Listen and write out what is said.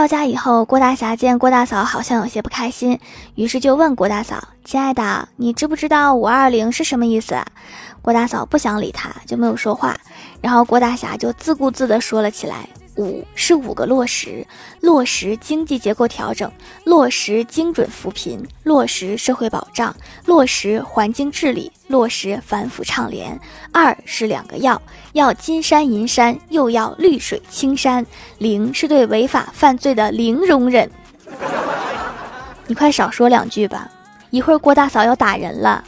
到家以后，郭大侠见郭大嫂好像有些不开心，于是就问郭大嫂：“亲爱的，你知不知道五二零是什么意思？”郭大嫂不想理他，就没有说话。然后郭大侠就自顾自地说了起来。五是五个落实：落实经济结构调整，落实精准扶贫，落实社会保障，落实环境治理，落实反腐倡廉。二是两个要：要金山银山，又要绿水青山。零是对违法犯罪的零容忍。你快少说两句吧，一会儿郭大嫂要打人了。